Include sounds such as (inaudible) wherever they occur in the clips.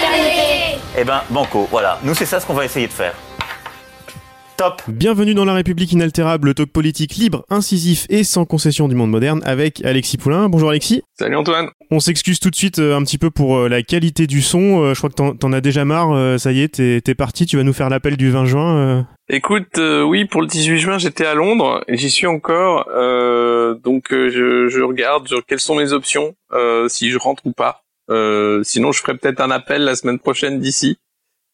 fraternité. Eh ben, banco, voilà. Nous, c'est ça ce qu'on va essayer de faire. Top Bienvenue dans La République inaltérable, le talk politique libre, incisif et sans concession du monde moderne avec Alexis Poulain. Bonjour Alexis. Salut Antoine. On s'excuse tout de suite euh, un petit peu pour euh, la qualité du son. Euh, je crois que t'en- t'en as déjà marre. ça y est, t'es t'es parti. Tu vas nous faire l'appel du 20 juin. Écoute, euh, oui, pour le 18 juin, j'étais à Londres et j'y suis encore. euh, donc je, je regarde sur quelles sont mes options, euh, si je rentre ou pas. Euh, sinon, je ferai peut-être un appel la semaine prochaine d'ici.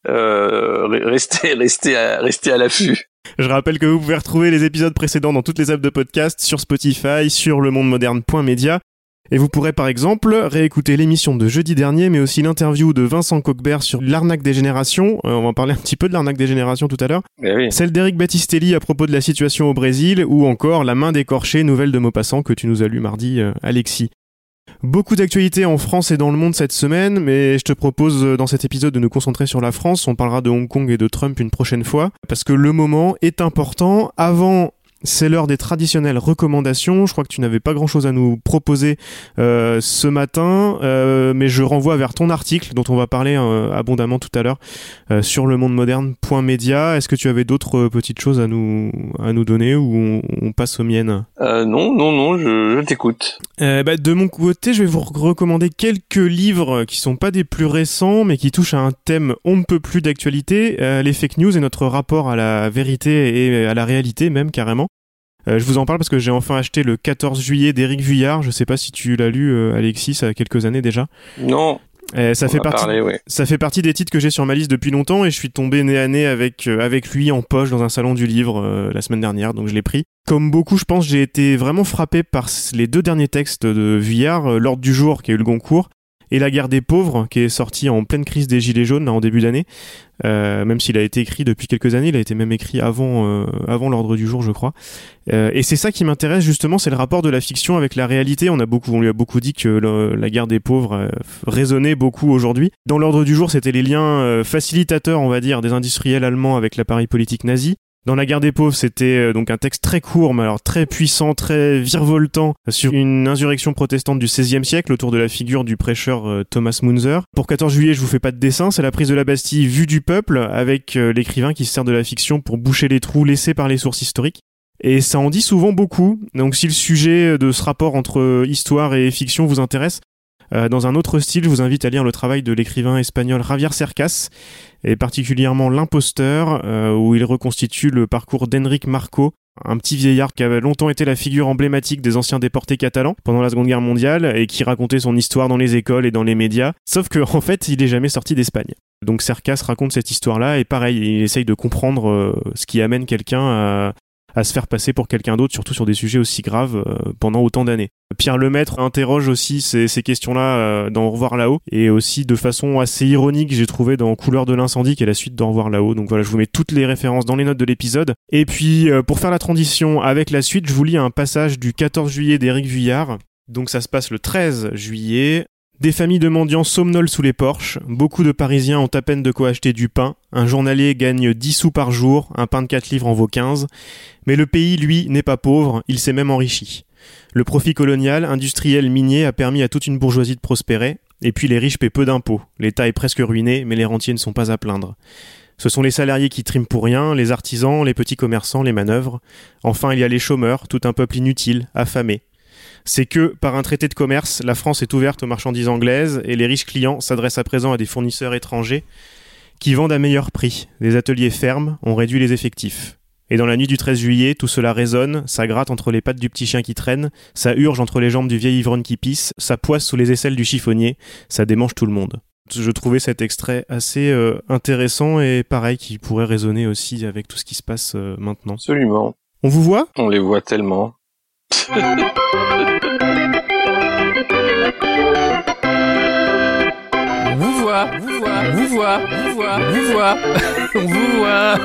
Euh, re- restez, (laughs) restez, à, restez à l'affût. Je rappelle que vous pouvez retrouver les épisodes précédents dans toutes les apps de podcast, sur Spotify, sur lemondemoderne.media. Et vous pourrez par exemple réécouter l'émission de jeudi dernier, mais aussi l'interview de Vincent Coquebert sur l'arnaque des générations. Euh, on va en parler un petit peu de l'arnaque des générations tout à l'heure. Eh oui. Celle d'Eric Battistelli à propos de la situation au Brésil, ou encore La main d'écorché, nouvelle de Maupassant que tu nous as lu mardi, euh, Alexis. Beaucoup d'actualités en France et dans le monde cette semaine, mais je te propose euh, dans cet épisode de nous concentrer sur la France. On parlera de Hong Kong et de Trump une prochaine fois, parce que le moment est important. Avant, c'est l'heure des traditionnelles recommandations. Je crois que tu n'avais pas grand-chose à nous proposer euh, ce matin, euh, mais je renvoie vers ton article dont on va parler euh, abondamment tout à l'heure euh, sur le monde moderne.media. Est-ce que tu avais d'autres petites choses à nous à nous donner ou on, on passe aux miennes? Euh, non, non, non, je, je t'écoute. euh, bah, de mon côté, je vais vous recommander quelques livres qui sont pas des plus récents, mais qui touchent à un thème on ne peut plus d'actualité, euh, les fake news et notre rapport à la vérité et à la réalité même carrément. Euh, je vous en parle parce que j'ai enfin acheté le 14 juillet d'Éric Vuillard. Je sais pas si tu l'as lu, euh, Alexis, ça a quelques années déjà. Non, Euh, ça on fait partie. ouais. Ça fait partie des titres que j'ai sur ma liste depuis longtemps et je suis tombé nez à nez avec euh, avec lui en poche dans un salon du livre euh, la semaine dernière, donc je l'ai pris. Comme beaucoup, je pense, j'ai été vraiment frappé par les deux derniers textes de Vuillard, euh, L'ordre du jour qui a eu le Goncourt et La guerre des pauvres qui est sorti en pleine crise des gilets jaunes là, en début d'année. Euh, même s'il a été écrit depuis quelques années, il a été même écrit avant euh, avant l'ordre du jour, je crois. Euh, et c'est ça qui m'intéresse justement, c'est le rapport de la fiction avec la réalité. On lui a beaucoup dit que la guerre des pauvres euh, résonnait beaucoup aujourd'hui. Dans l'ordre du jour, c'était les liens facilitateurs, on va dire, des industriels allemands avec l'appareil politique nazi. Dans la guerre des pauvres, c'était euh, donc un texte très court, mais alors très puissant, très virevoltant, sur une insurrection protestante du XVIe siècle autour de la figure du prêcheur euh, Thomas Munzer. Pour 14 juillet, je vous fais pas de dessin, c'est la prise de la Bastille vue du peuple, avec euh, l'écrivain qui se sert de la fiction pour boucher les trous laissés par les sources historiques. Et ça en dit souvent beaucoup. Donc si le sujet de ce rapport entre histoire et fiction vous intéresse, euh, dans un autre style, je vous invite à lire le travail de l'écrivain espagnol Javier Cercas, et particulièrement L'imposteur, euh, où il reconstitue le parcours d'Enric Marco, un petit vieillard qui avait longtemps été la figure emblématique des anciens déportés catalans pendant la Seconde Guerre mondiale et qui racontait son histoire dans les écoles et dans les médias. Sauf que (laughs) en fait, il est jamais sorti d'Espagne. Donc Cercas raconte cette histoire-là et pareil, il essaye de comprendre euh, ce qui amène quelqu'un à, à se faire passer pour quelqu'un d'autre, surtout sur des sujets aussi graves euh, pendant autant d'années. Pierre Lemaître interroge aussi ces, questions-là euh, dans Au revoir là-haut, et aussi de façon assez ironique, j'ai trouvé dans Couleur de l'incendie, qui est la suite d'Au revoir là-haut. Donc voilà, je vous mets toutes les références dans les notes de l'épisode. Et puis, euh, pour faire la transition avec la suite, je vous lis un passage du 14 juillet d'Éric Vuillard. Donc ça se passe le 13 juillet. Des familles de mendiants somnolent sous les porches, beaucoup de Parisiens ont à peine de quoi acheter du pain, un journalier gagne 10 sous par jour, un pain de 4 livres en vaut 15, mais le pays, lui, n'est pas pauvre, il s'est même enrichi. Le profit colonial, industriel, minier a permis à toute une bourgeoisie de prospérer, et puis les riches paient peu d'impôts. L'État est presque ruiné, mais les rentiers ne sont pas à plaindre. Ce sont les salariés qui triment pour rien, les artisans, les petits commerçants, les manœuvres. Enfin, il y a les chômeurs, tout un peuple inutile, affamé. C'est que, par un traité de commerce, la France est ouverte aux marchandises anglaises et les riches clients s'adressent à présent à des fournisseurs étrangers qui vendent à meilleur prix. Les ateliers ferment, on réduit les effectifs. Et dans la nuit du 13 juillet, tout cela résonne, ça gratte entre les pattes du petit chien qui traîne, ça urge entre les jambes du vieil ivrogne qui pisse, ça poisse sous les aisselles du chiffonnier, ça démange tout le monde. Je trouvais cet extrait assez euh, intéressant et pareil qui pourrait résonner aussi avec tout ce qui se passe euh, maintenant. Absolument. On vous voit? On les voit tellement. Vous voit, vous voit, vous voit, vous vous voit, (laughs) on vous voit.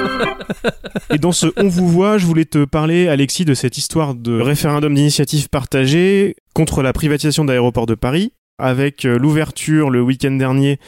Et dans ce On vous voit, je voulais te parler, Alexis, de cette histoire de référendum d'initiative partagée contre la privatisation d'aéroports de Paris. Avec euh, l'ouverture le week-end dernier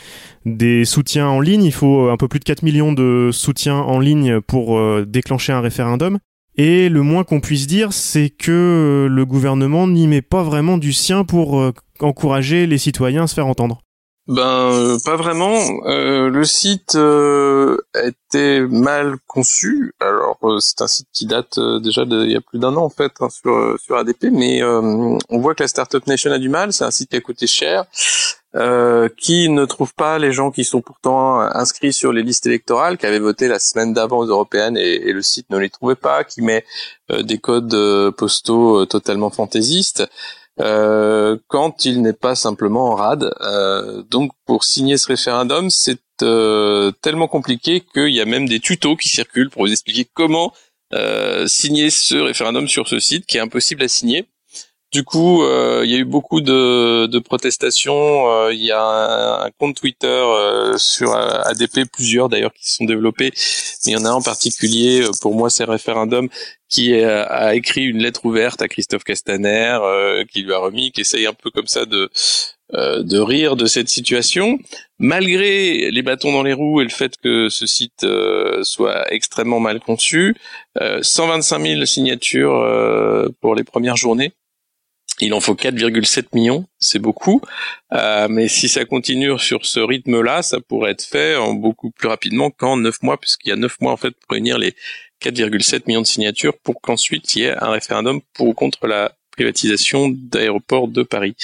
des soutiens en ligne, il faut un peu plus de 4 millions de soutiens en ligne pour euh, déclencher un référendum. Et le moins qu'on puisse dire, c'est que le gouvernement n'y met pas vraiment du sien pour euh, encourager les citoyens à se faire entendre. Ben euh, pas vraiment. Euh, le site euh, était mal conçu. Alors euh, c'est un site qui date euh, déjà d'il y a plus d'un an en fait hein, sur sur ADP, mais on voit que la Startup Nation a du mal. C'est un site qui a coûté cher, qui ne trouve pas les gens qui sont pourtant inscrits sur les listes électorales, qui avaient voté la semaine d'avant aux européennes et, et, le site ne les trouvait pas, qui met des codes postaux totalement fantaisistes euh, quand il n'est pas simplement en rade. Euh, donc pour signer ce référendum, c'est euh, tellement compliqué qu'il y a même des tutos qui circulent pour vous expliquer comment signer ce référendum sur ce site qui est impossible à signer. Du coup, euh, il y a eu beaucoup de, de protestations. Euh, il y a un, un compte Twitter euh, sur ADP, plusieurs d'ailleurs qui se sont développés, mais il y en a un en particulier, pour moi c'est référendum, qui a écrit une lettre ouverte à Christophe Castaner, qui lui a remis, qui essaye un peu comme ça de de rire de cette situation, malgré les bâtons dans les roues et le fait que ce site soit extrêmement mal conçu. 125 000 signatures pour les premières journées. Il en faut 4,7 millions, c'est beaucoup. Euh, mais si ça continue sur ce rythme-là, ça pourrait être fait en beaucoup plus rapidement qu'en 9 mois, puisqu'il y a 9 mois en fait pour réunir les 4,7 millions de signatures pour qu'ensuite il y ait un référendum pour ou contre la privatisation d'aéroports de Paris.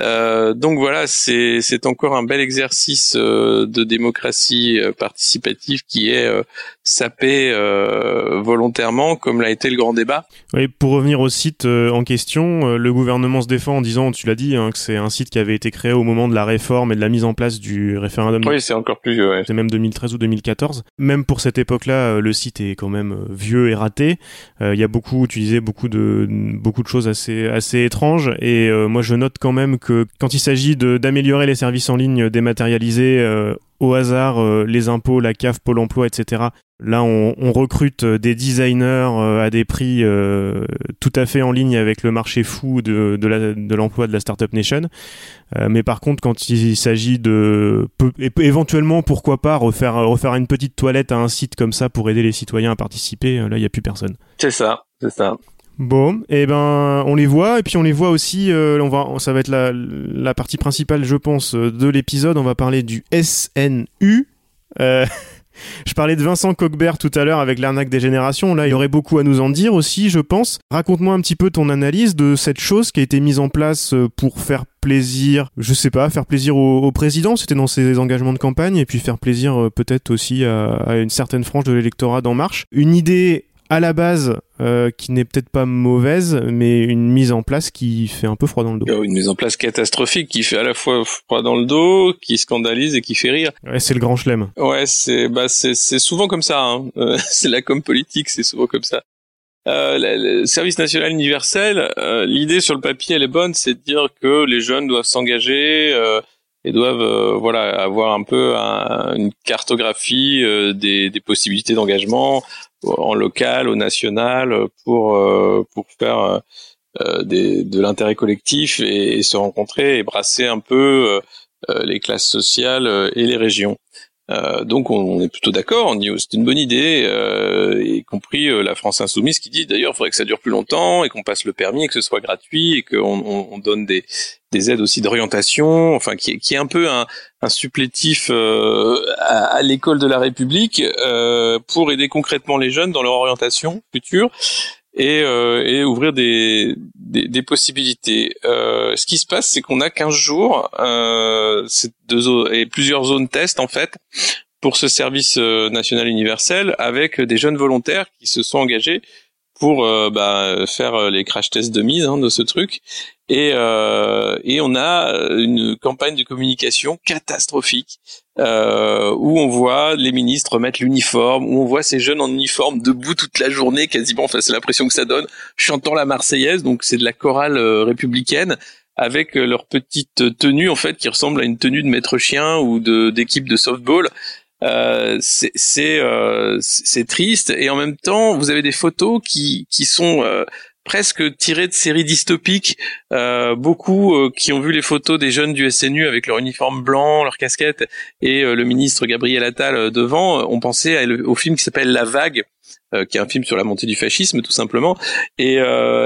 Euh, donc voilà, c'est encore un bel exercice euh, de démocratie euh, participative qui est euh, sapé euh, volontairement, comme l'a été le grand débat. Oui, pour revenir au site en question, le gouvernement se défend en disant, tu l'as dit, hein, que c'est un site qui avait été créé au moment de la réforme et de la mise en place du référendum. Oui, c'est encore plus vieux. Ouais. C'est même 2013 ou 2014. Même pour cette époque-là, le site est quand même vieux et raté. Il y a beaucoup, tu disais, beaucoup de beaucoup de choses assez assez étranges. Et moi, je note quand même que quand il s'agit d'améliorer les services en ligne dématérialisés euh, au hasard, euh, les impôts, la CAF, Pôle emploi, etc. Là, on, recrute des designers euh, à des prix euh, tout à fait en ligne avec le marché fou de, l'emploi de, de, la Startup Nation. Euh, mais par contre, quand il s'agit de éventuellement, pourquoi pas, refaire, refaire une petite toilette à un site comme ça pour aider les citoyens à participer, là, il n'y a plus personne. C'est ça, c'est ça. Bon, et eh ben on les voit et puis on les voit aussi. Euh, on va, ça va être la, partie principale, je pense, de l'épisode. On va parler du SNU. Euh, (laughs) je parlais de Vincent Coquebert tout à l'heure avec l'arnaque des générations. Là, il y aurait beaucoup à nous en dire aussi, je pense. Raconte-moi un petit peu ton analyse de cette chose qui a été mise en place euh, pour faire plaisir, je sais pas, faire plaisir au, président, c'était dans ses engagements de campagne, et puis faire plaisir euh, peut-être aussi à, à, une certaine frange de l'électorat d'En Marche. Une idée à la base euh, qui n'est peut-être pas mauvaise, mais une mise en place qui fait un peu froid dans le dos. Une mise en place catastrophique qui fait à la fois froid dans le dos, qui scandalise et qui fait rire. Ouais, c'est le grand chelem. Ouais, c'est bah c'est c'est souvent comme ça. Hein. Euh, (laughs) c'est la com politique, c'est souvent comme ça. Euh, le, service national universel, euh, l'idée sur le papier elle est bonne, c'est de dire que les jeunes doivent s'engager euh, et doivent euh, voilà avoir un peu un, une cartographie des, des possibilités d'engagement en local, au national, pour euh, pour faire euh, des, de l'intérêt collectif et, et, se rencontrer et brasser un peu euh, les classes sociales et les régions. Euh, donc on, est plutôt d'accord, on dit oh, c'est une bonne idée, euh, y compris la France insoumise qui dit d'ailleurs il faudrait que ça dure plus longtemps et qu'on passe le permis et que ce soit gratuit et qu'on on, on donne des, des aides aussi d'orientation, enfin qui, qui est un peu un, un supplétif euh, à, à l'école de la République euh, pour aider concrètement les jeunes dans leur orientation future et, euh, et ouvrir des, des, possibilités. Euh, ce qui se passe, c'est qu'on a 15 jours euh, deux, et plusieurs zones test en fait pour ce service euh, national universel avec des jeunes volontaires qui se sont engagés pour euh, bah, faire les crash tests de mise hein, de ce truc euh, et on a une campagne de communication catastrophique euh, où on voit les ministres mettre l'uniforme, où on voit ces jeunes en uniforme debout toute la journée quasiment, enfin c'est l'impression que ça donne, chantant la Marseillaise, donc c'est de la chorale euh, républicaine, avec leur petite tenue en fait qui ressemble à une tenue de maître chien ou d'équipe de softball. Euh, c'est euh, triste. Et en même temps vous avez des photos qui qui sont euh, presque tirées de séries dystopiques. Euh, beaucoup euh, qui ont vu les photos des jeunes du SNU avec leur uniforme blanc, leur casquette et le ministre Gabriel Attal devant ont pensé au film qui s'appelle La Vague. qui est un film sur la montée du fascisme tout simplement et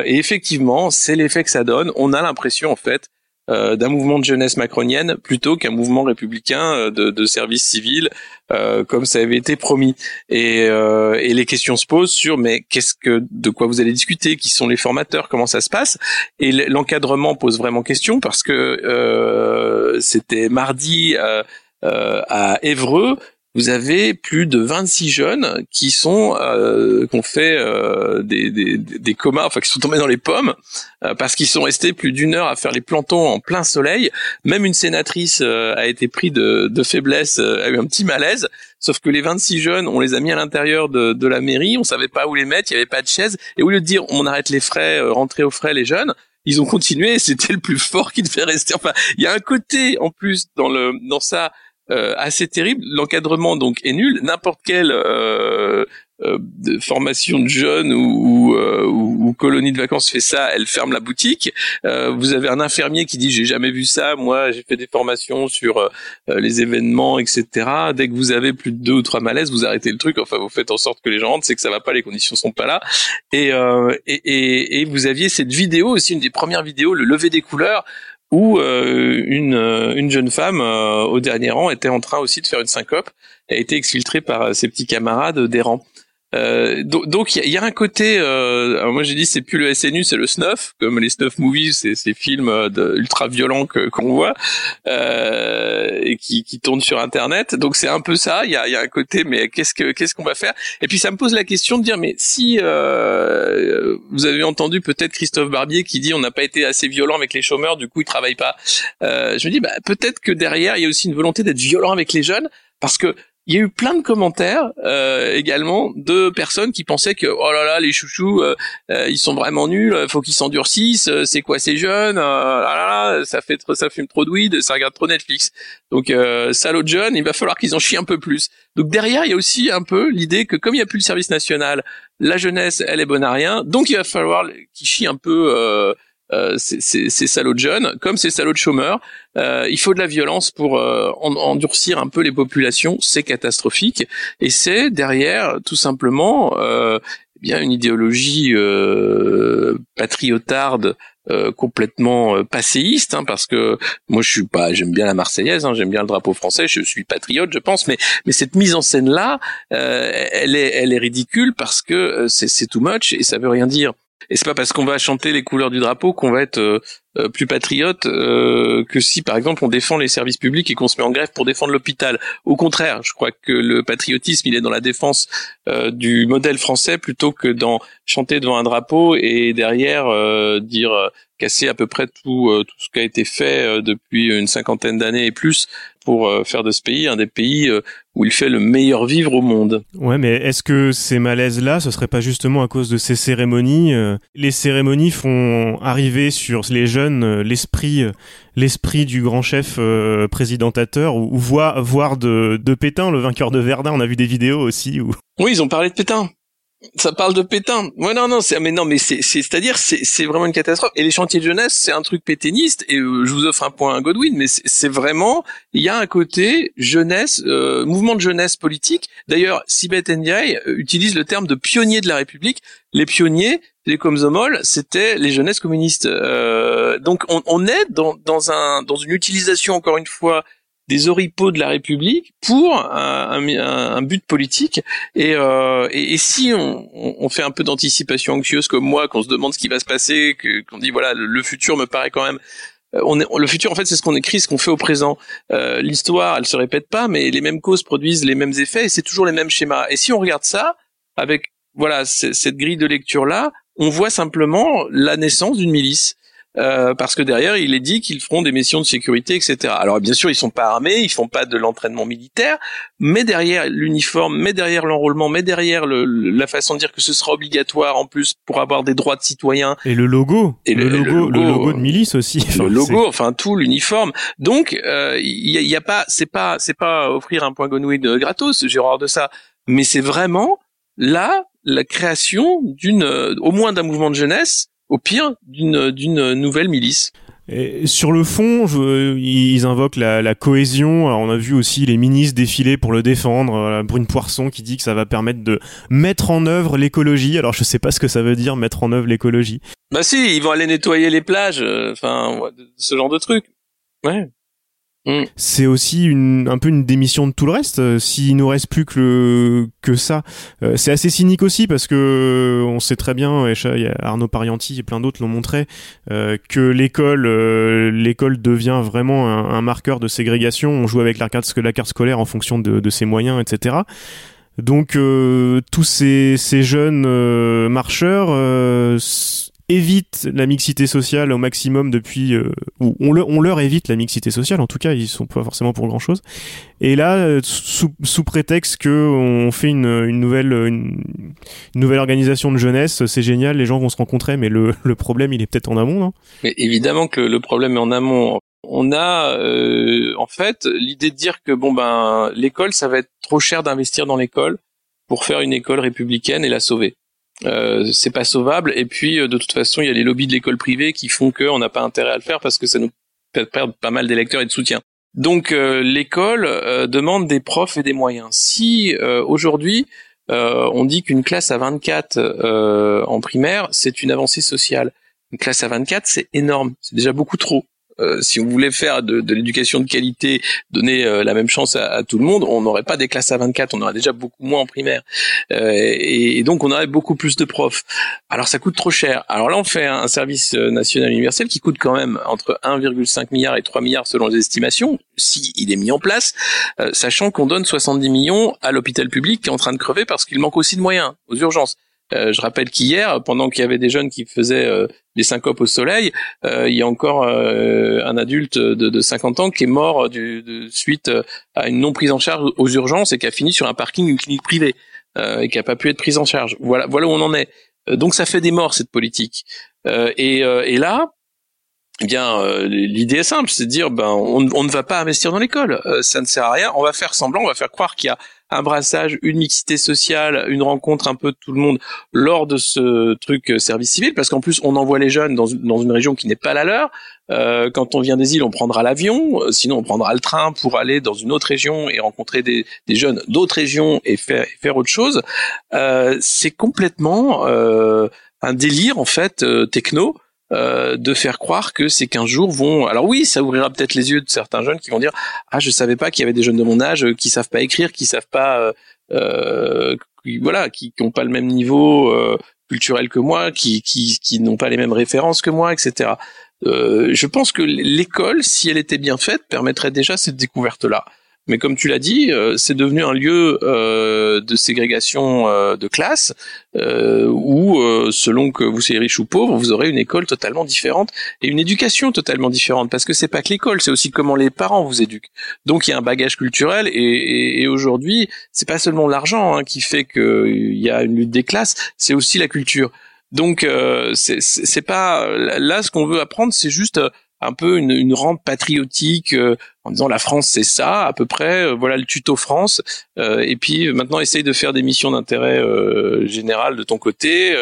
effectivement c'est l'effet que ça donne on a l'impression en fait euh, d'un mouvement de jeunesse macronienne plutôt qu'un mouvement républicain euh, de, de service civil euh, comme ça avait été promis. Et, et les questions se posent sur mais qu'est-ce que de quoi vous allez discuter? Qui sont les formateurs? Comment ça se passe? Et l'encadrement pose vraiment question parce que c'était mardi à Évreux vous avez plus de 26 jeunes qui sont euh, ont fait euh, des, des, des, comas, enfin qui sont tombés dans les pommes euh, parce qu'ils sont restés plus d'une heure à faire les plantons en plein soleil. Même une sénatrice euh, a été prise de, de faiblesse, a eu un petit malaise. Sauf que les 26 jeunes, on les a mis à l'intérieur de, de la mairie, on savait pas où les mettre, il y avait pas de chaise. Et au lieu de dire on arrête les frais, rentrer aux frais les jeunes, ils ont continué. (laughs) C'était le plus fort qui devait rester. Enfin, il y a un côté en plus dans le dans ça euh, assez terrible. L'encadrement donc est nul. N'importe quelle euh, euh, formation de jeunes ou, ou, colonie de vacances fait ça, elle ferme la boutique. vous avez un infirmier qui dit j'ai jamais vu ça. Moi, j'ai fait des formations sur les événements, etc. Dès que vous avez plus de deux ou trois malaises, vous arrêtez le truc. Enfin, vous faites en sorte que les gens rentrent. C'est que ça va pas, les conditions sont pas là. Et, et, et, et vous aviez cette vidéo aussi, une des premières vidéos, le lever des couleurs où euh, une, euh, une jeune femme euh, au dernier rang était en train aussi de faire une syncope, a été exfiltrée par ses petits camarades des rangs. Euh, donc il y, a un côté, euh, moi j'ai dit c'est plus le SNU, c'est le snuff, comme les snuff movies, c'est ces films de, ultra violents qu'on voit euh, et qui, qui tournent sur internet. Donc c'est un peu ça. Il y a, y a un côté, mais qu'est-ce que qu'est-ce qu'on va faire? Et puis ça me pose la question de dire, mais si euh, vous avez entendu peut-être Christophe Barbier qui dit on n'a pas été assez violent avec les chômeurs, du coup ils travaillent pas. Euh, je me dis bah, peut-être que derrière il y a aussi une volonté d'être violent avec les jeunes parce que il y a eu plein de commentaires euh, également de personnes qui pensaient que oh là là les chouchous euh, euh, ils sont vraiment nuls, faut qu'ils s'endurcissent, c'est quoi ces jeunes, ah là là ça fait ça fume trop de weed, ça regarde trop Netflix. Donc salaud de jeunes, il va falloir qu'ils en chient un peu plus. Donc derrière il y a aussi un peu l'idée que comme il y a plus le service national, la jeunesse elle est bonne à rien, donc il va falloir qu'ils chient un peu euh, ces, salauds de jeunes, comme ces salauds de chômeurs. Euh, il faut de la violence pour euh, endurcir un peu les populations. C'est catastrophique. Et c'est derrière, tout simplement, eh bien une idéologie patriotarde complètement passéiste hein, parce que moi je suis pas j'aime bien la marseillaise hein, j'aime bien le drapeau français je suis patriote je pense mais mais cette mise en scène là elle est elle est ridicule parce que c'est c'est too much et ça veut rien dire et c'est pas parce qu'on va chanter les couleurs du drapeau qu'on va être euh, euh, plus patriote euh, que si, par exemple, on défend les services publics et qu'on se met en grève pour défendre l'hôpital. Au contraire, je crois que le patriotisme, il est dans la défense du modèle français plutôt que dans chanter devant un drapeau et derrière dire casser à peu près tout, tout ce qui a été fait depuis une cinquantaine d'années et plus pour faire de ce pays un des pays où il fait le meilleur vivre au monde. Ouais, mais est-ce que ces malaises-là, ce serait pas justement à cause de ces cérémonies euh, Les cérémonies font arriver sur les jeunes euh, l'esprit, euh, l'esprit du grand chef présidentateur, ou, voir, voir de, de Pétain, le vainqueur de Verdun. On a vu des vidéos aussi. Où... Oui, ils ont parlé de Pétain ça parle de Pétain. Ouais, non, non, c'est, mais non, mais c'est, c'est, à dire c'est, vraiment une catastrophe. Et les chantiers de jeunesse, c'est un truc pétainiste. Et euh, je vous offre un point à Godwin, mais c'est, vraiment, il y a un côté jeunesse, euh, mouvement de jeunesse politique. D'ailleurs, Sibeth Ndiaye euh, utilise le terme de pionnier de la République. Les pionniers, les Komsomol, c'était les jeunesses communistes. donc, on, on est dans, dans un, dans une utilisation encore une fois des oripeaux de la République pour un, but politique. Et, euh, si on, fait un peu d'anticipation anxieuse comme moi, qu'on se demande ce qui va se passer, qu'on dit voilà le, futur me paraît quand même euh, le futur, en fait, c'est ce qu'on écrit, ce qu'on fait au présent. Euh, L'histoire, elle se répète pas, mais les mêmes causes produisent les mêmes effets et c'est toujours les mêmes schémas. Et si on regarde ça avec voilà cette grille de lecture là, on voit simplement la naissance d'une milice. Euh, parce que derrière, il est dit qu'ils feront des missions de sécurité, etc. Alors bien sûr, ils sont pas armés, ils font pas de l'entraînement militaire, mais derrière l'uniforme, mais derrière l'enrôlement, mais derrière le, la façon de dire que ce sera obligatoire en plus pour avoir des droits de citoyens. Et le logo, et le, logo, le logo, de milice aussi. le logo, enfin tout l'uniforme. Donc il y, y, a, pas, c'est pas, c'est pas offrir un point Gonwig gratos, j'ai horreur de ça, mais c'est vraiment là la création d'une, au moins d'un mouvement de jeunesse au pire d'une d'une nouvelle milice. Et sur le fond, je, ils invoquent la, la, cohésion. Alors on a vu aussi les ministres défiler pour le défendre. Voilà, Brune Poisson qui dit que ça va permettre de mettre en œuvre l'écologie. Alors je sais pas ce que ça veut dire mettre en œuvre l'écologie. Bah si, ils vont aller nettoyer les plages. Euh, enfin, ce genre de truc. Ouais. Mm. C'est aussi une, un peu une démission de tout le reste. Euh, s'il nous reste plus que le, que ça, euh, c'est assez cynique aussi parce que on sait très bien, et Arnaud Parianti et plein d'autres l'ont montré, euh, que l'école, l'école devient vraiment un, marqueur de ségrégation. On joue avec la carte, la carte scolaire en fonction de, ses moyens, etc. Donc tous ces, ces jeunes marcheurs évite la mixité sociale au maximum depuis euh, ou on, on, leur évite la mixité sociale en tout cas ils sont pas forcément pour grand chose et là euh, sous, sous, prétexte que on fait une, une nouvelle une, nouvelle organisation de jeunesse c'est génial les gens vont se rencontrer mais le, le problème il est peut-être en amont non? Mais évidemment que le problème est en amont. On a euh, en fait l'idée de dire que bon ben l'école ça va être trop cher d'investir dans l'école pour faire une école républicaine et la sauver euh, c'est pas sauvable. Et puis, euh, de toute façon, il y a les lobbies de l'école privée qui font qu'on n'a pas intérêt à le faire parce que ça nous fait perdre pas mal d'électeurs et de soutien. Donc, euh, l'école demande des profs et des moyens. Si aujourd'hui on dit qu'une classe à 24 en primaire, c'est une avancée sociale. Une classe à 24, c'est énorme. C'est déjà beaucoup trop. Euh, si on voulait faire de, l'éducation de qualité, donner euh, la même chance à, tout le monde, on n'aurait pas des classes à 24, on aurait déjà beaucoup moins en primaire. Euh, et, donc on aurait beaucoup plus de profs. Alors ça coûte trop cher. Alors là on fait un, service national universel qui coûte quand même entre 1,5 milliard et 3 milliards selon les estimations, si il est mis en place, sachant qu'on donne 70 millions à l'hôpital public qui est en train de crever parce qu'il manque aussi de moyens aux urgences. Euh, je rappelle qu'hier, pendant qu'il y avait des jeunes qui faisaient euh, des syncopes au soleil, euh, il y a encore un adulte de, de, 50 ans qui est mort du, de suite à une non prise en charge aux urgences et qui a fini sur un parking d'une clinique privée et qui a pas pu être prise en charge. Voilà, voilà où on en est. donc ça fait des morts cette politique. Et, et, là, eh bien, l'idée est simple, c'est de dire, ben, on, on, ne va pas investir dans l'école, ça ne sert à rien. On va faire semblant, on va faire croire qu'il y a un brassage, une mixité sociale, une rencontre un peu de tout le monde lors de ce truc euh, service civil, parce qu'en plus on envoie les jeunes dans, une région qui n'est pas la leur. Euh, quand on vient des îles, on prendra l'avion, euh, sinon on prendra le train pour aller dans une autre région et rencontrer des, jeunes d'autres régions et faire, faire autre chose. c'est complètement un délire en fait techno euh, de faire croire que ces 15 jours vont. Alors oui, ça ouvrira peut-être les yeux de certains jeunes qui vont dire ah je savais pas qu'il y avait des jeunes de mon âge qui savent pas écrire, qui savent pas euh, euh voilà, qui n'ont pas le même niveau euh, culturel que moi, qui qui, qui n'ont pas les mêmes références que moi, etc. je pense que l'école, si elle était bien faite, permettrait déjà cette découverte là. Mais comme tu l'as dit, euh, c'est devenu un lieu euh, de ségrégation euh, de classe où, selon que vous soyez riche ou pauvre, vous aurez une école totalement différente et une éducation totalement différente. Parce que c'est pas que l'école, c'est aussi comment les parents vous éduquent. Donc il y a un bagage culturel et, et, et aujourd'hui, c'est pas seulement l'argent hein, qui fait qu'il y a une lutte des classes, c'est aussi la culture. Donc c'est pas là ce qu'on veut apprendre, c'est juste un peu une, une rente patriotique euh, en disant la France c'est ça à peu près, euh, voilà le tuto France. Euh, et puis maintenant essaye de faire des missions d'intérêt général de ton côté.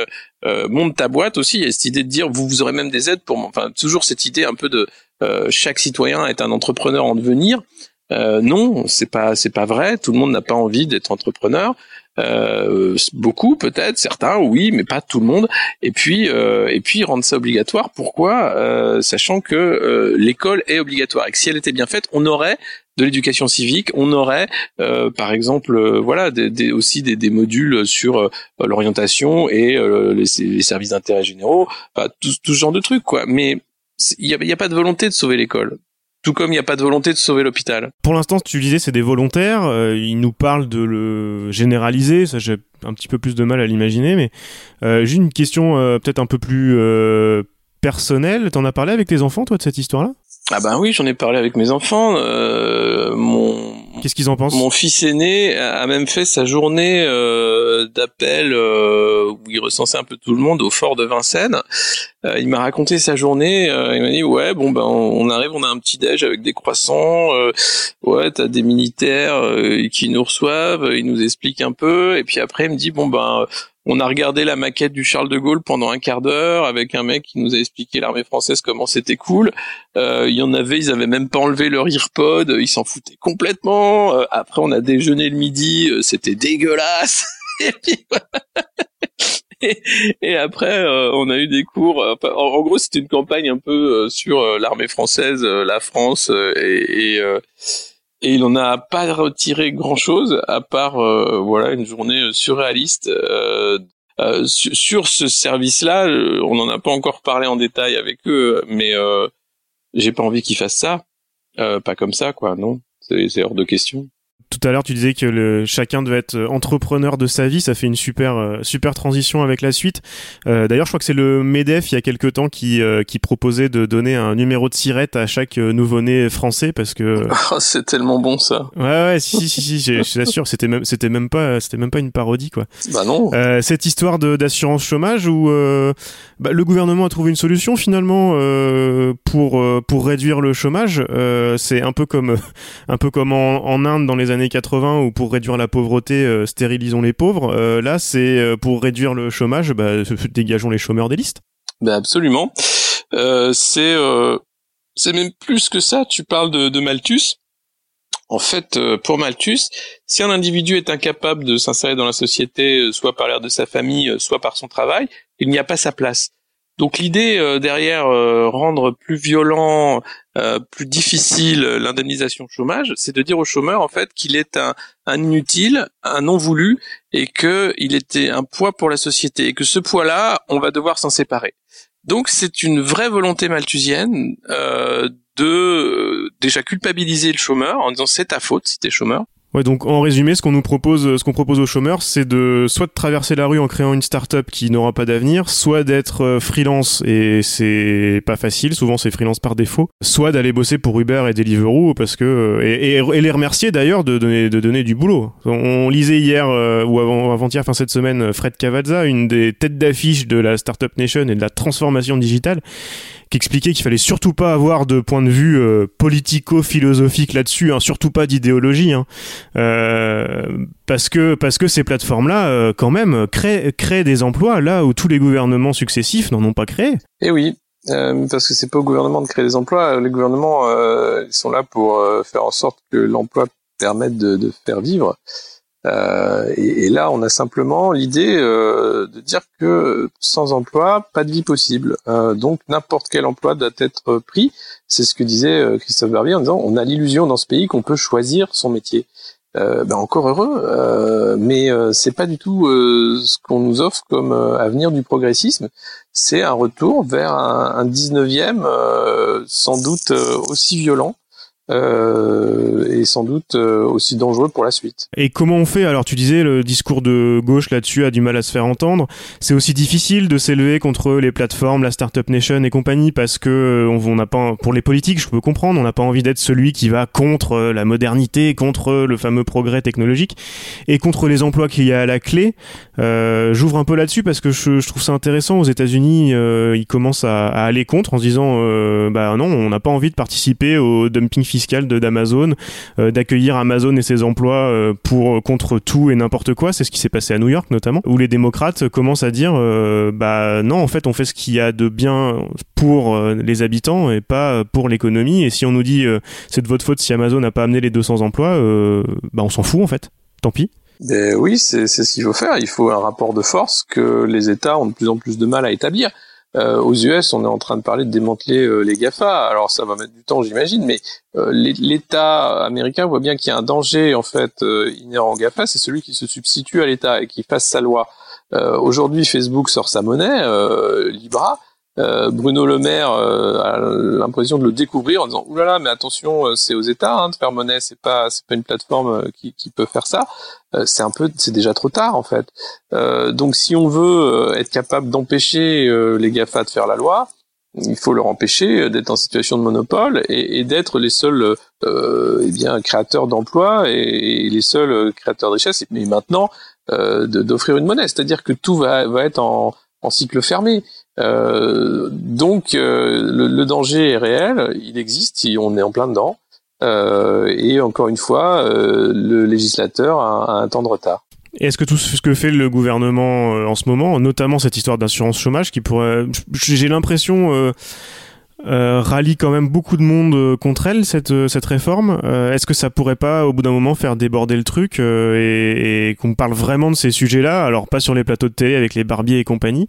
monte ta boîte aussi. Il y a cette idée de dire vous vous aurez même des aides pour, enfin toujours cette idée un peu de chaque citoyen est un entrepreneur en devenir. Euh, non, c'est pas c'est pas vrai. Tout le monde n'a pas envie d'être entrepreneur. Euh, beaucoup peut-être, certains oui, mais pas tout le monde. Et puis euh, et puis rendre ça obligatoire. Pourquoi? Euh, Sachant que euh, l'école est obligatoire et que si elle était bien faite, on aurait de l'éducation civique, on aurait par exemple voilà des, aussi des, modules sur l'orientation et les, services d'intérêt généraux, tout, tout, ce genre de trucs quoi. Mais il n'y a pas de volonté de sauver l'école. Tout comme il n'y a pas de volonté de sauver l'hôpital. Pour l'instant, tu disais c'est des volontaires. Euh, ils nous parlent de le généraliser. Ça, j'ai un petit peu plus de mal à l'imaginer. Mais euh, j'ai une question euh, peut-être un peu plus personnel. T'en as parlé avec tes enfants, toi, de cette histoire-là? Ah ben oui, j'en ai parlé avec mes enfants. Euh, mon Qu'est-ce qu'ils en pensent? Mon fils aîné a même fait sa journée euh, d'appel euh, où il recensait un peu tout le monde au fort de Vincennes. Euh, il m'a raconté sa journée. Euh, il m'a dit ouais bon ben on arrive, on a un petit déj avec des croissants. Euh, ouais t'as des militaires qui nous reçoivent, ils nous expliquent un peu et puis après il me dit bon ben on a regardé la maquette du Charles de Gaulle pendant un quart d'heure avec un mec qui nous a expliqué l'armée française comment c'était cool. Euh, il y en avait, ils avaient même pas enlevé leur earpod, ils s'en foutaient complètement. Euh, après, on a déjeuné le midi, euh, c'était dégueulasse. (laughs) et, puis, et, après, on a eu des cours. en, gros, c'était une campagne un peu sur l'armée française, la France et, et et il en a pas retiré grand chose à part euh, voilà une journée surréaliste euh, euh, sur, ce service-là. on n'en a pas encore parlé en détail avec eux, mais j'ai pas envie qu'ils fassent ça, pas comme ça quoi, non, c'est hors de question tout à l'heure, tu disais que le, chacun devait être entrepreneur de sa vie. Ça fait une super, euh, super transition avec la suite. Euh, D'ailleurs, je crois que c'est le Medef il y a quelques temps qui, euh, qui proposait de donner un numéro de sirette à chaque euh, nouveau-né français parce que. (laughs) Oh, c'est tellement bon ça. Ouais, ouais, si, si, si, je suis sûr. C'était même, c'était même pas, c'était même pas une parodie quoi. Bah non. cette histoire d'assurance chômage où bah, le gouvernement a trouvé une solution finalement pour pour réduire le chômage. c'est un peu comme, (laughs) un peu comme en, en Inde dans les années 80 ou pour réduire la pauvreté, euh, stérilisons les pauvres. Euh, là, c'est euh, pour réduire le chômage, bah, (laughs) dégageons les chômeurs des listes. Ben absolument. c'est c'est même plus que ça. Tu parles de, de Malthus. En fait, pour Malthus, si un individu est incapable de s'insérer dans la société, soit par l'air de sa famille, soit par son travail, il n'y a pas sa place. Donc l'idée euh, derrière euh, rendre plus violent, euh, plus difficile l'indemnisation chômage, c'est de dire au chômeur en fait qu'il est un, inutile, un non voulu, et qu'il était un poids pour la société, et que ce poids-là, on va devoir s'en séparer. Donc c'est une vraie volonté malthusienne de déjà culpabiliser le chômeur en disant c'est ta faute si t'es chômeur. Ouais, donc en résumé, ce qu'on nous propose, ce qu'on propose aux chômeurs, c'est de soit de traverser la rue en créant une start-up qui n'aura pas d'avenir, soit d'être euh, freelance et c'est pas facile, souvent c'est freelance par défaut, soit d'aller bosser pour Uber et Deliveroo parce que euh, et, et, les remercier d'ailleurs de donner de donner du boulot. On lisait hier euh, ou avant avant-hier, fin cette semaine, Fred Cavazza, une des têtes d'affiche de la Startup Nation et de la transformation digitale qui expliquait qu'il fallait surtout pas avoir de point de vue euh, politico-philosophique là-dessus, hein, surtout pas d'idéologie, hein, euh, parce que parce que ces plateformes-là, euh, quand même, créent, créent des emplois là où tous les gouvernements successifs n'en ont pas créé. Eh oui, parce que c'est pas au gouvernement de créer des emplois. Les gouvernements, ils sont là pour faire en sorte que l'emploi permette de, de, faire vivre. Euh, et, là, on a simplement l'idée euh, de dire que sans emploi, pas de vie possible. Euh, donc n'importe quel emploi doit être pris. C'est ce que disait Christophe Barbier en disant on a l'illusion dans ce pays qu'on peut choisir son métier. ben encore heureux, mais c'est pas du tout ce qu'on nous offre comme avenir du progressisme. C'est un retour vers un, un 19e sans doute aussi violent euh, et sans doute euh, aussi dangereux pour la suite. Et comment on fait? Alors tu disais le discours de gauche là-dessus a du mal à se faire entendre. C'est aussi difficile de s'élever contre les plateformes, la startup nation et compagnie parce que euh, on n'a pas pour les politiques, je peux comprendre, on n'a pas envie d'être celui qui va contre la modernité, contre le fameux progrès technologique et contre les emplois qu'il y a à la clé. J'ouvre un peu là-dessus parce que je, trouve ça intéressant. Aux États-Unis, ils commencent à, à, aller contre en se disant, bah non, on n'a pas envie de participer au dumping fiscal de d'Amazon, euh, d'accueillir Amazon et ses emplois euh, pour euh, contre tout et n'importe quoi. C'est ce qui s'est passé à New York notamment, où les démocrates commencent à dire bah non, en fait, on fait ce qu'il y a de bien pour les habitants et pas pour l'économie. Et si on nous dit c'est de votre faute si Amazon n'a pas amené les 200 emplois, bah on s'en fout en fait. Tant pis. Ben oui, c'est ce qu'il faut faire. Il faut un rapport de force que les États ont de plus en plus de mal à établir. Euh, aux US, on est en train de parler de démanteler euh, les GAFA. Alors ça va mettre du temps, j'imagine, mais euh, l'État américain voit bien qu'il y a un danger en fait inhérent au GAFA, c'est celui qui se substitue à l'État et qui fasse sa loi. Aujourd'hui, Facebook sort sa monnaie, Libra. Euh, Bruno Le Maire euh, a l'impression de le découvrir en disant oulala mais attention euh, c'est aux États hein, de faire monnaie c'est pas c'est pas une plateforme qui, qui peut faire ça c'est un peu c'est déjà trop tard en fait donc si on veut être capable d'empêcher les Gafa de faire la loi il faut leur empêcher d'être en situation de monopole et, d'être les seuls euh, eh bien créateurs d'emplois et, les seuls créateurs de richesse. Mais maintenant, euh, d'offrir une monnaie, c'est-à-dire que tout va, va être en, en cycle fermé. Euh, donc euh, le, le, danger est réel, il existe, on est en plein dedans. Euh, et encore une fois, euh, le législateur a, a un temps de retard. Est-ce que tout ce que fait le gouvernement euh, en ce moment, notamment cette histoire d'assurance chômage, qui pourrait, j'ai l'impression, euh, euh, rallie quand même beaucoup de monde euh, contre elle cette cette réforme. Est-ce que ça pourrait pas, au bout d'un moment, faire déborder le truc et, et qu'on parle vraiment de ces sujets-là? Alors pas sur les plateaux de télé avec les barbiers et compagnie,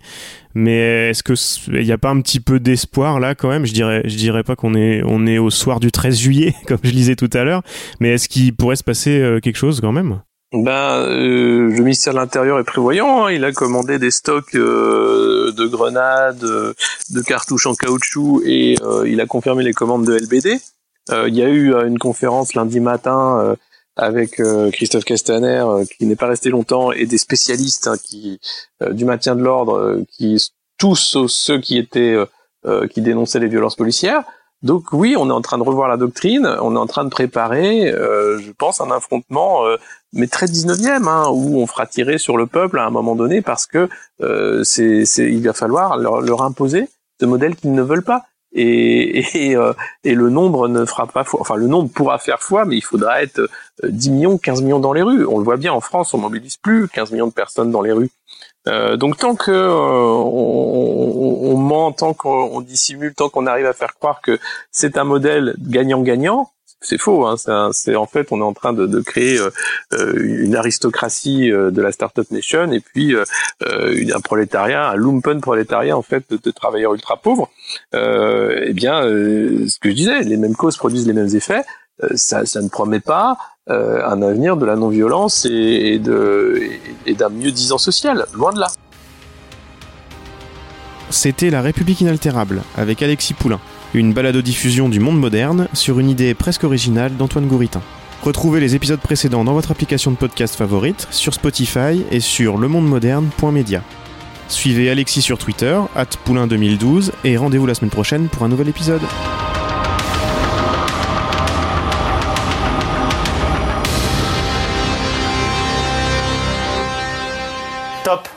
mais est-ce que il n'y a pas un petit peu d'espoir là quand même? Je dirais, je dirais pas qu'on est on est au soir du 13 juillet (laughs) comme je lisais tout à l'heure, mais est-ce qu'il pourrait se passer quelque chose quand même? Ben, euh, le ministère de l'Intérieur est prévoyant. Hein. Il a commandé des stocks euh, de grenades, euh, de cartouches en caoutchouc et euh, il a confirmé les commandes de LBD. il y a eu une conférence lundi matin avec Christophe Castaner qui n'est pas resté longtemps et des spécialistes hein, qui du maintien de l'ordre qui tous ceux qui étaient qui dénonçaient les violences policières. Donc oui, on est en train de revoir la doctrine, on est en train de préparer, euh, je pense, un affrontement, euh, mais très 19e, hein, où on fera tirer sur le peuple à un moment donné parce que euh, c'est, il va falloir leur, imposer ce modèle qu'ils ne veulent pas. Euh, et, le nombre ne fera pas foi. Enfin, le nombre pourra faire foi, mais il faudra être 10 millions, 15 millions dans les rues. On le voit bien en France, on mobilise plus 15 millions de personnes dans les rues. Euh, donc tant que euh, on, ment, tant qu'on dissimule, tant qu'on arrive à faire croire que c'est un modèle gagnant-gagnant, c'est faux. Hein, c'est en fait on est en train de, de créer euh, une aristocratie de la startup nation et puis un prolétariat, un lumpen prolétariat en fait de, de travailleurs ultra pauvres. eh bien, ce que je disais, les mêmes causes produisent les mêmes effets. Ça, ça, ne promet pas euh, un avenir de la non-violence et, d'un mieux-disant social, loin de là. C'était La République inaltérable avec Alexis Poulain, une balado-diffusion du monde moderne sur une idée presque originale d'Antoine Gouritin. Retrouvez les épisodes précédents dans votre application de podcast favorite, sur Spotify et sur lemondemoderne.media. Suivez Alexis sur Twitter, poulain2012, et rendez-vous la semaine prochaine pour un nouvel épisode. Top